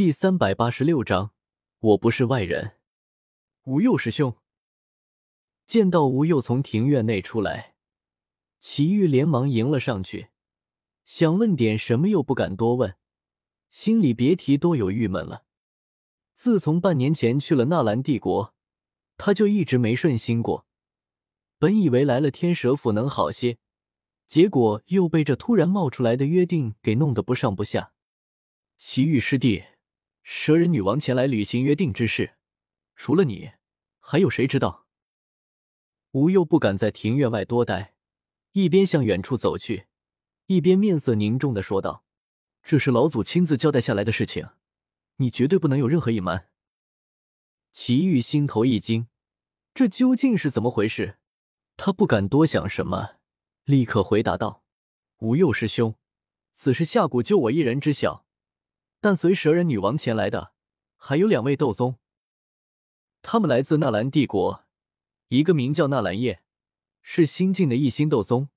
第三百八十六章，我不是外人。吴佑师兄见到吴佑从庭院内出来，祁煜连忙迎了上去，想问点什么又不敢多问，心里别提多有郁闷了。自从半年前去了纳兰帝国，他就一直没顺心过。本以为来了天蛇府能好些，结果又被这突然冒出来的约定给弄得不上不下。祁煜师弟。蛇人女王前来履行约定之事，除了你，还有谁知道？吴又不敢在庭院外多待，一边向远处走去，一边面色凝重的说道：“这是老祖亲自交代下来的事情，你绝对不能有任何隐瞒。”祁煜心头一惊，这究竟是怎么回事？他不敢多想什么，立刻回答道：“吴佑师兄，此事下蛊就我一人知晓。”但随蛇人女王前来的还有两位斗宗，他们来自纳兰帝国，一个名叫纳兰叶，是新晋的一星斗宗；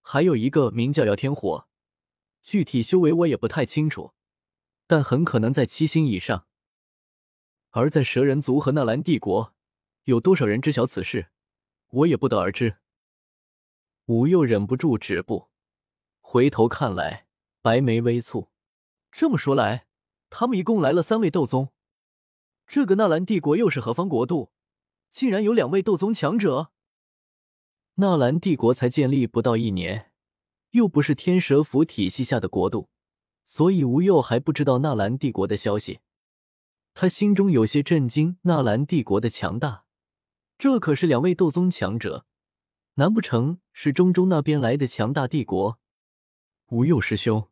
还有一个名叫姚天火，具体修为我也不太清楚，但很可能在七星以上。而在蛇人族和纳兰帝国，有多少人知晓此事，我也不得而知。吴又忍不住止步，回头看来，白眉微蹙。这么说来，他们一共来了三位斗宗。这个纳兰帝国又是何方国度？竟然有两位斗宗强者？纳兰帝国才建立不到一年，又不是天蛇府体系下的国度，所以吴佑还不知道纳兰帝国的消息。他心中有些震惊，纳兰帝国的强大，这可是两位斗宗强者，难不成是中州那边来的强大帝国？吴佑师兄。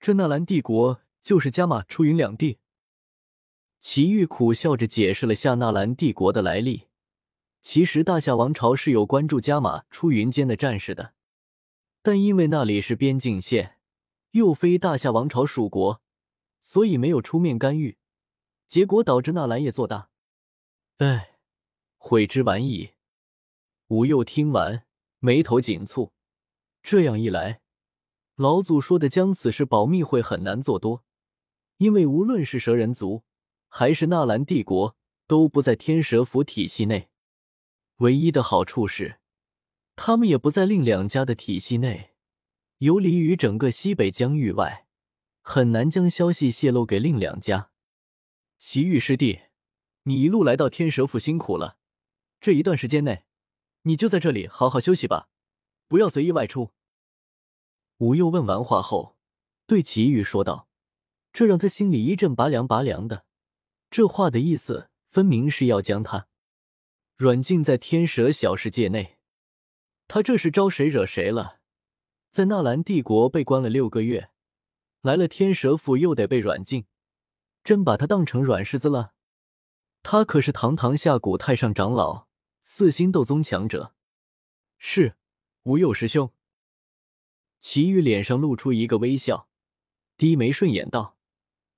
这纳兰帝国就是加玛出云两地。祁煜苦笑着解释了下纳兰帝国的来历。其实大夏王朝是有关注加玛出云间的战士的，但因为那里是边境线，又非大夏王朝属国，所以没有出面干预，结果导致纳兰业做大。唉，悔之晚矣。吴又听完，眉头紧蹙。这样一来。老祖说的将此事保密会很难做多，因为无论是蛇人族还是纳兰帝国都不在天蛇府体系内。唯一的好处是，他们也不在另两家的体系内，游离于整个西北疆域外，很难将消息泄露给另两家。祁煜师弟，你一路来到天蛇府辛苦了，这一段时间内，你就在这里好好休息吧，不要随意外出。吴又问完话后，对祁煜说道：“这让他心里一阵拔凉拔凉的。这话的意思，分明是要将他软禁在天蛇小世界内。他这是招谁惹谁了？在纳兰帝国被关了六个月，来了天蛇府又得被软禁，真把他当成软柿子了？他可是堂堂下古太上长老，四星斗宗强者。是，吴佑师兄。”祁煜脸上露出一个微笑，低眉顺眼道，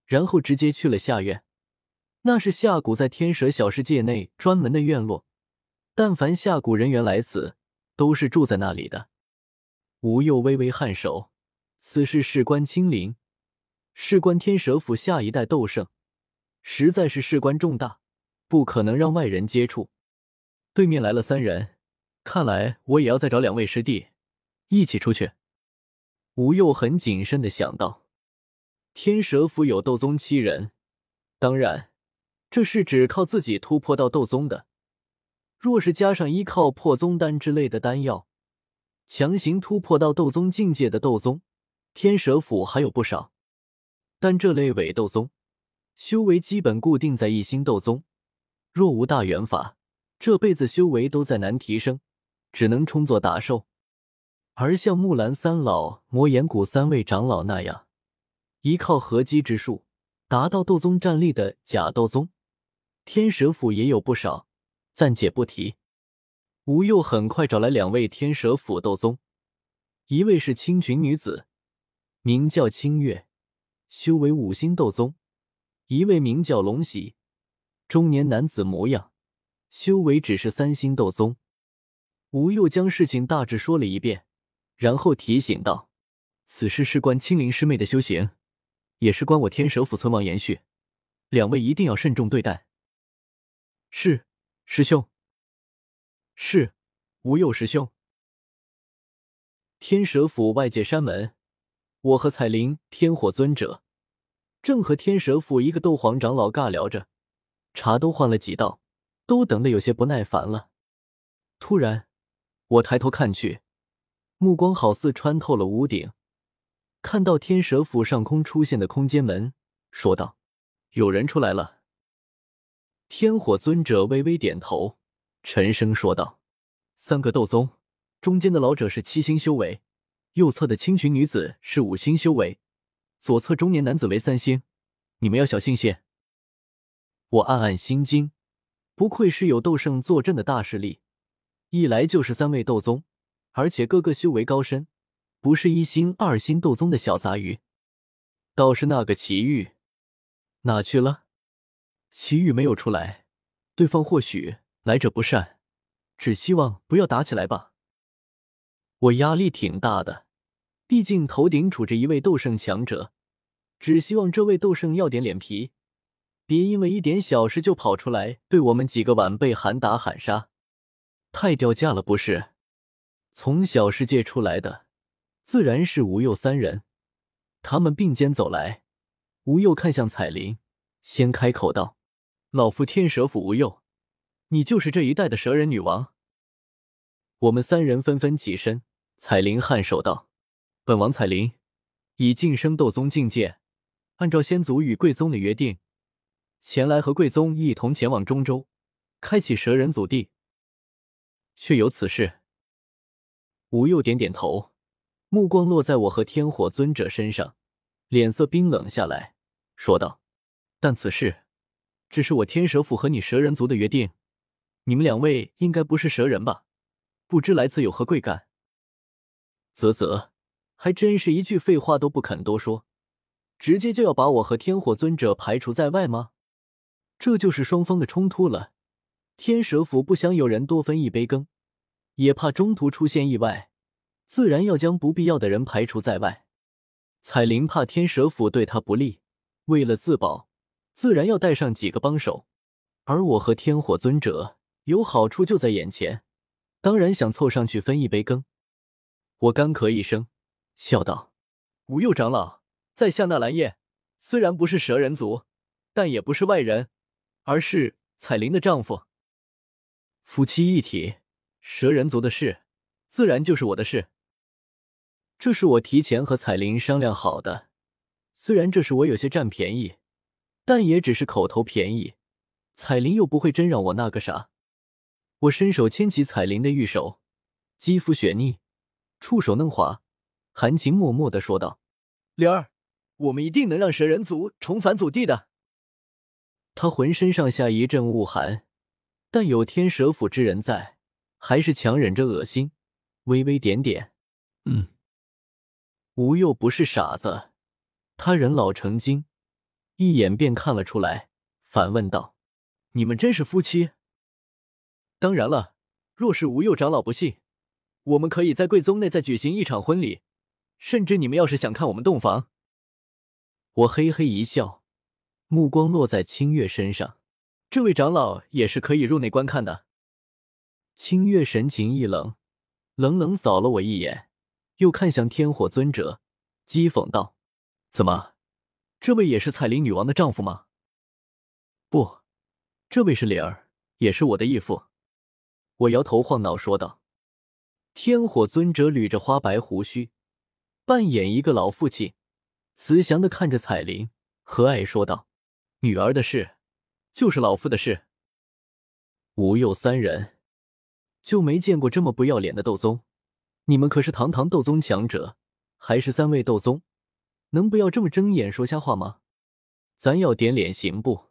然后直接去了下院。那是下蛊在天蛇小世界内专门的院落，但凡下蛊人员来此，都是住在那里的。吴又微微颔首，此事事关亲临，事关天蛇府下一代斗圣，实在是事关重大，不可能让外人接触。对面来了三人，看来我也要再找两位师弟一起出去。吴又很谨慎的想到，天蛇府有斗宗七人，当然，这是只靠自己突破到斗宗的。若是加上依靠破宗丹之类的丹药，强行突破到斗宗境界的斗宗，天蛇府还有不少。但这类伪斗宗，修为基本固定在一星斗宗，若无大元法，这辈子修为都再难提升，只能充作打兽。而像木兰三老、魔岩谷三位长老那样，依靠合击之术达到斗宗战力的假斗宗，天蛇府也有不少，暂且不提。吴又很快找来两位天蛇府斗宗，一位是青裙女子，名叫清月，修为五星斗宗；一位名叫龙喜，中年男子模样，修为只是三星斗宗。吴又将事情大致说了一遍。然后提醒道：“此事事关青灵师妹的修行，也是关我天蛇府存亡延续。两位一定要慎重对待。是，师兄。是，无佑师兄。天蛇府外界山门，我和彩铃、天火尊者正和天蛇府一个斗皇长老尬聊着，茶都换了几道，都等得有些不耐烦了。突然，我抬头看去，目光好似穿透了屋顶，看到天蛇府上空出现的空间门，说道：“有人出来了。”天火尊者微微点头，沉声说道：“三个斗宗。”中间的老者是七星修为，右侧的青裙女子是五星修为，左侧中年男子为三星。你们要小心些。我暗暗心惊，不愧是有斗圣坐镇的大势力，一来就是三位斗宗，而且个个修为高深，不是一星、二星斗宗的小杂鱼。倒是那个祁煜，哪去了？祁煜没有出来，对方或许来者不善，只希望不要打起来吧。我压力挺大的，毕竟头顶杵着一位斗圣强者，只希望这位斗圣要点脸皮，别因为一点小事就跑出来对我们几个晚辈喊打喊杀，太掉价了不是？从小世界出来的，自然是吴佑三人。他们并肩走来，吴佑看向彩铃，先开口道：“老夫天蛇府吴佑，你就是这一代的蛇人女王。”我们三人纷纷起身。彩铃颔首道：“本王彩铃已晋升斗宗境界，按照先祖与贵宗的约定，前来和贵宗一同前往中州，开启蛇人祖地。确有此事。”吴佑点点头，目光落在我和天火尊者身上，脸色冰冷下来，说道：“但此事只是我天蛇府和你蛇人族的约定，你们两位应该不是蛇人吧？不知来此有何贵干？”啧啧，还真是一句废话都不肯多说，直接就要把我和天火尊者排除在外吗？这就是双方的冲突了。天蛇府不想有人多分一杯羹，也怕中途出现意外，自然要将不必要的人排除在外。彩铃怕天蛇府对他不利，为了自保，自然要带上几个帮手。而我和天火尊者有好处就在眼前，当然想凑上去分一杯羹。我干咳一声，笑道：“吴佑长老，在下纳兰叶，虽然不是蛇人族，但也不是外人，而是彩铃的丈夫。夫妻一体，蛇人族的事，自然就是我的事。这是我提前和彩铃商量好的，虽然这是我有些占便宜，但也只是口头便宜。彩铃又不会真让我那个啥。”我伸手牵起彩铃的玉手，肌肤雪腻。触手嫩滑，含情脉脉的说道：“灵儿，我们一定能让蛇人族重返祖地的。”他浑身上下一阵恶寒，但有天蛇府之人在，还是强忍着恶心，微微点点：“。”吴又不是傻子，他人老成精，一眼便看了出来，反问道：“你们真是夫妻？”“当然了，若是吴佑长老不信。”我们可以在贵宗内再举行一场婚礼，甚至你们要是想看我们洞房，我嘿嘿一笑，目光落在清月身上，这位长老也是可以入内观看的。清月神情一冷，冷冷扫了我一眼，又看向天火尊者，讥讽道：“怎么，这位也是彩铃女王的丈夫吗？”“不，这位是莲儿，也是我的义父。”我摇头晃脑说道。天火尊者捋着花白胡须，扮演一个老父亲，慈祥的看着彩铃，和蔼说道：“女儿的事，就是老夫的事。”吴佑三人就没见过这么不要脸的斗宗，你们可是堂堂斗宗强者，还是三位斗宗，能不要这么睁眼说瞎话吗？咱要点脸行不？